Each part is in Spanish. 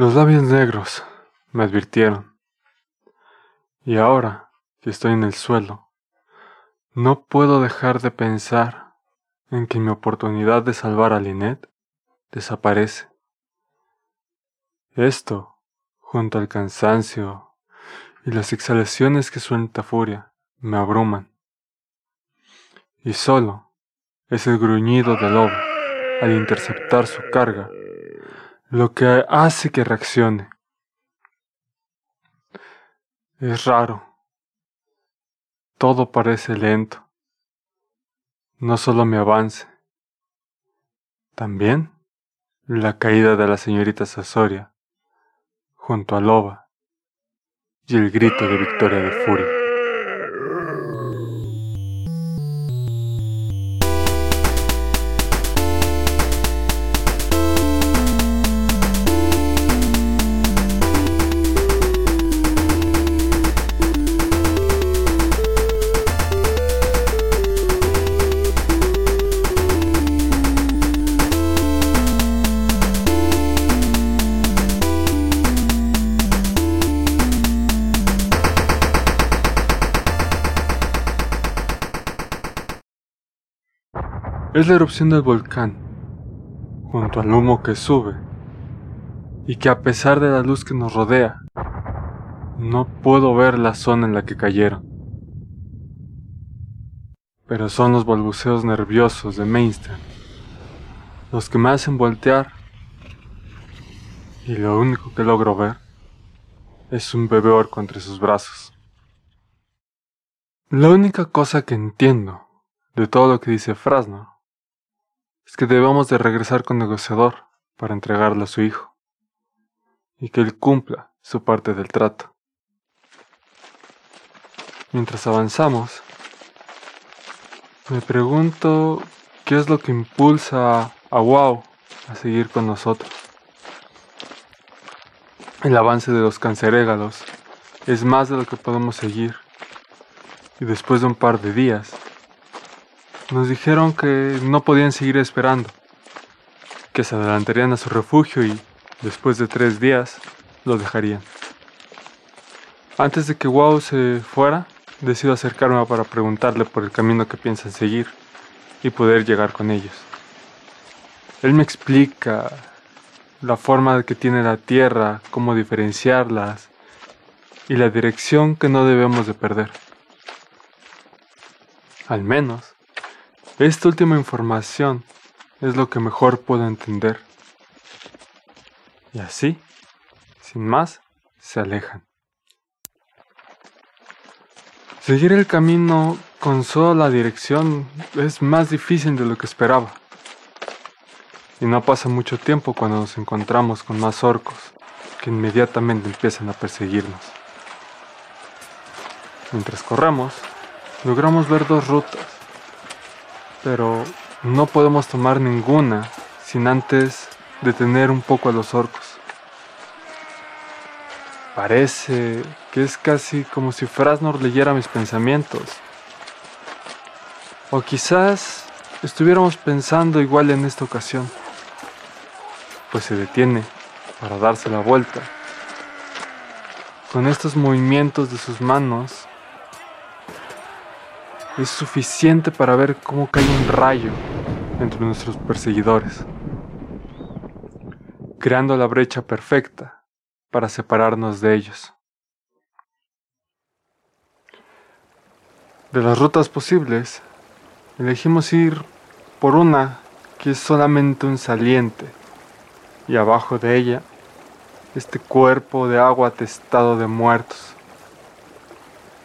Los labios negros me advirtieron. Y ahora que estoy en el suelo, no puedo dejar de pensar en que mi oportunidad de salvar a Lynette desaparece. Esto, junto al cansancio y las exhalaciones que suelta furia, me abruman. Y solo es el gruñido del lobo al interceptar su carga lo que hace que reaccione. Es raro. Todo parece lento. No solo mi avance, también la caída de la señorita Sasoria junto a Loba y el grito de victoria de Furia. Es la erupción del volcán, junto al humo que sube, y que a pesar de la luz que nos rodea, no puedo ver la zona en la que cayeron. Pero son los balbuceos nerviosos de Mainstream los que me hacen voltear, y lo único que logro ver es un bebé orco entre sus brazos. La única cosa que entiendo de todo lo que dice Frasno es que debemos de regresar con negociador para entregarle a su hijo y que él cumpla su parte del trato. Mientras avanzamos, me pregunto qué es lo que impulsa a Wow a seguir con nosotros. El avance de los cancerégalos es más de lo que podemos seguir y después de un par de días nos dijeron que no podían seguir esperando, que se adelantarían a su refugio y, después de tres días, lo dejarían. Antes de que Wow se fuera, decido acercarme para preguntarle por el camino que piensan seguir y poder llegar con ellos. Él me explica la forma que tiene la Tierra, cómo diferenciarlas y la dirección que no debemos de perder. Al menos esta última información es lo que mejor puedo entender. Y así, sin más, se alejan. Seguir el camino con solo la dirección es más difícil de lo que esperaba. Y no pasa mucho tiempo cuando nos encontramos con más orcos que inmediatamente empiezan a perseguirnos. Mientras corremos, logramos ver dos rutas pero no podemos tomar ninguna sin antes detener un poco a los orcos. Parece que es casi como si Frasnor leyera mis pensamientos. O quizás estuviéramos pensando igual en esta ocasión, pues se detiene para darse la vuelta. Con estos movimientos de sus manos es suficiente para ver cómo cae un rayo entre nuestros perseguidores, creando la brecha perfecta para separarnos de ellos. De las rutas posibles, elegimos ir por una que es solamente un saliente y abajo de ella este cuerpo de agua atestado de muertos,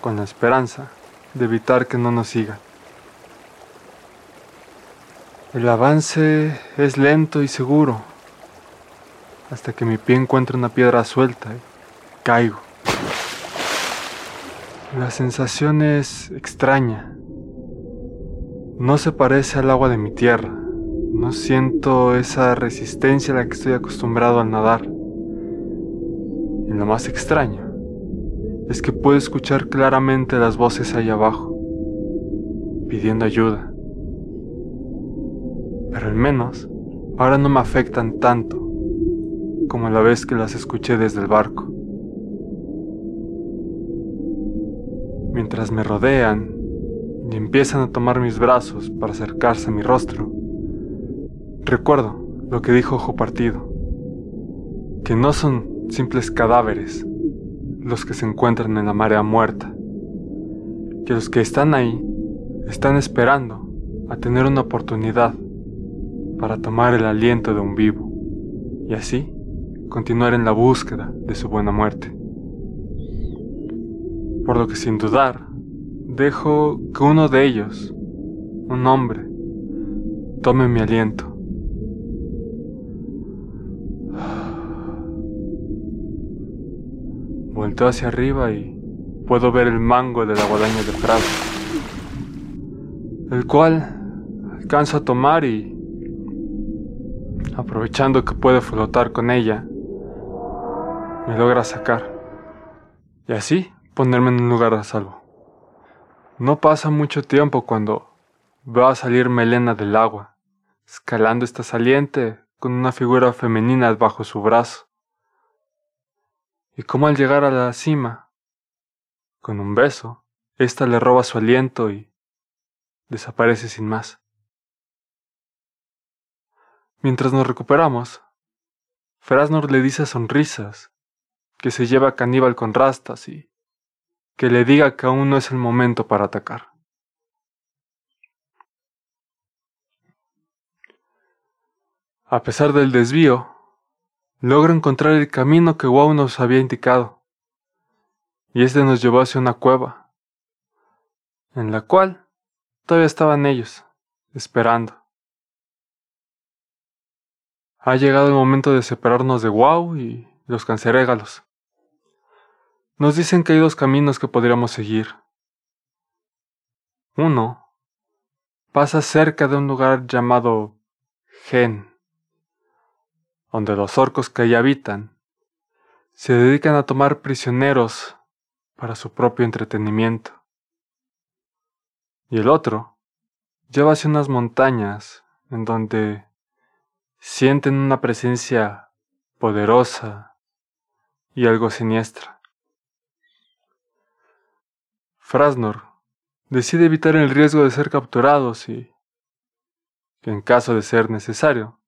con la esperanza de evitar que no nos sigan. El avance es lento y seguro, hasta que mi pie encuentra una piedra suelta y caigo. La sensación es extraña. No se parece al agua de mi tierra. No siento esa resistencia a la que estoy acostumbrado al nadar. Y lo más extraño es que puedo escuchar claramente las voces ahí abajo, pidiendo ayuda. Pero al menos ahora no me afectan tanto, como la vez que las escuché desde el barco. Mientras me rodean y empiezan a tomar mis brazos para acercarse a mi rostro, recuerdo lo que dijo Ojo Partido, que no son simples cadáveres los que se encuentran en la marea muerta, que los que están ahí están esperando a tener una oportunidad para tomar el aliento de un vivo y así continuar en la búsqueda de su buena muerte. Por lo que sin dudar, dejo que uno de ellos, un hombre, tome mi aliento. Vuelto hacia arriba y puedo ver el mango de la guadaña de Prado, el cual alcanzo a tomar y, aprovechando que puede flotar con ella, me logra sacar. Y así ponerme en un lugar a salvo. No pasa mucho tiempo cuando veo a salir Melena del agua, escalando esta saliente con una figura femenina bajo su brazo. Y como al llegar a la cima, con un beso, ésta le roba su aliento y desaparece sin más. Mientras nos recuperamos, Frasnor le dice sonrisas que se lleva a Caníbal con rastas y que le diga que aún no es el momento para atacar. A pesar del desvío, logra encontrar el camino que Wow nos había indicado, y este nos llevó hacia una cueva, en la cual todavía estaban ellos, esperando. Ha llegado el momento de separarnos de Wow y los cancerégalos. Nos dicen que hay dos caminos que podríamos seguir. Uno pasa cerca de un lugar llamado Gen, donde los orcos que allí habitan se dedican a tomar prisioneros para su propio entretenimiento. Y el otro lleva hacia unas montañas en donde sienten una presencia poderosa y algo siniestra. Frasnor decide evitar el riesgo de ser capturados y, en caso de ser necesario,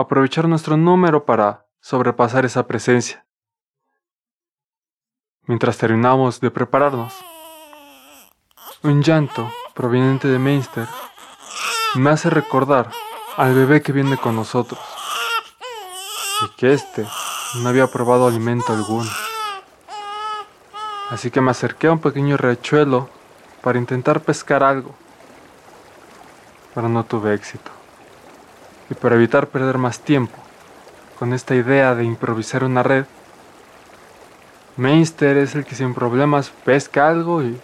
aprovechar nuestro número para sobrepasar esa presencia. Mientras terminamos de prepararnos, un llanto proveniente de Mainster me hace recordar al bebé que viene con nosotros y que éste no había probado alimento alguno. Así que me acerqué a un pequeño riachuelo para intentar pescar algo. Pero no tuve éxito. Y para evitar perder más tiempo con esta idea de improvisar una red, Mainster es el que sin problemas pesca algo y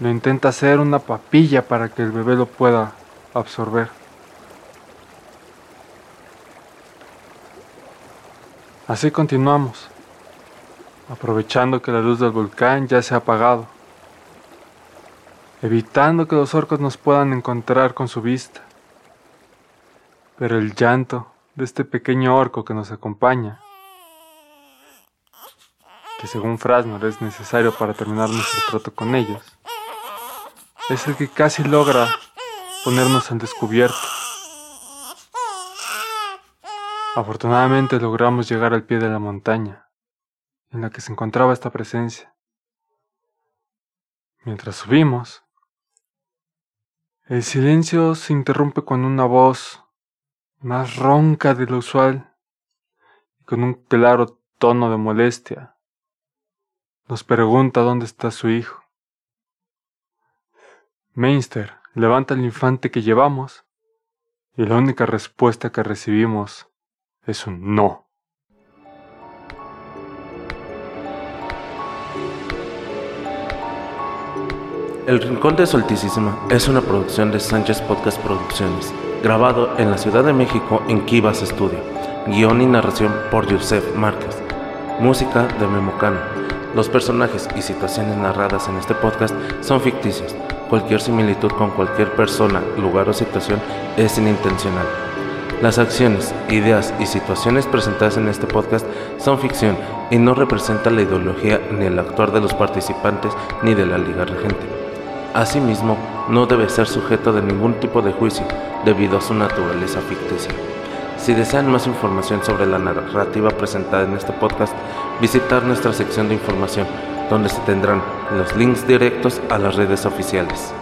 lo intenta hacer una papilla para que el bebé lo pueda absorber. Así continuamos aprovechando que la luz del volcán ya se ha apagado, evitando que los orcos nos puedan encontrar con su vista. Pero el llanto de este pequeño orco que nos acompaña, que según Frasnor es necesario para terminar nuestro trato con ellos, es el que casi logra ponernos al descubierto. Afortunadamente logramos llegar al pie de la montaña en la que se encontraba esta presencia. Mientras subimos, el silencio se interrumpe con una voz más ronca de lo usual y con un claro tono de molestia. Nos pregunta dónde está su hijo. Mainster levanta el infante que llevamos y la única respuesta que recibimos es un no. El Rincón de Solticísima es una producción de Sánchez Podcast Producciones, grabado en la Ciudad de México en Kivas Studio. Guión y narración por Yusef Márquez. Música de Memocano. Los personajes y situaciones narradas en este podcast son ficticios. Cualquier similitud con cualquier persona, lugar o situación es inintencional. Las acciones, ideas y situaciones presentadas en este podcast son ficción y no representan la ideología ni el actuar de los participantes ni de la Liga Regente. Asimismo, no debe ser sujeto de ningún tipo de juicio debido a su naturaleza ficticia. Si desean más información sobre la narrativa presentada en este podcast, visitar nuestra sección de información, donde se tendrán los links directos a las redes oficiales.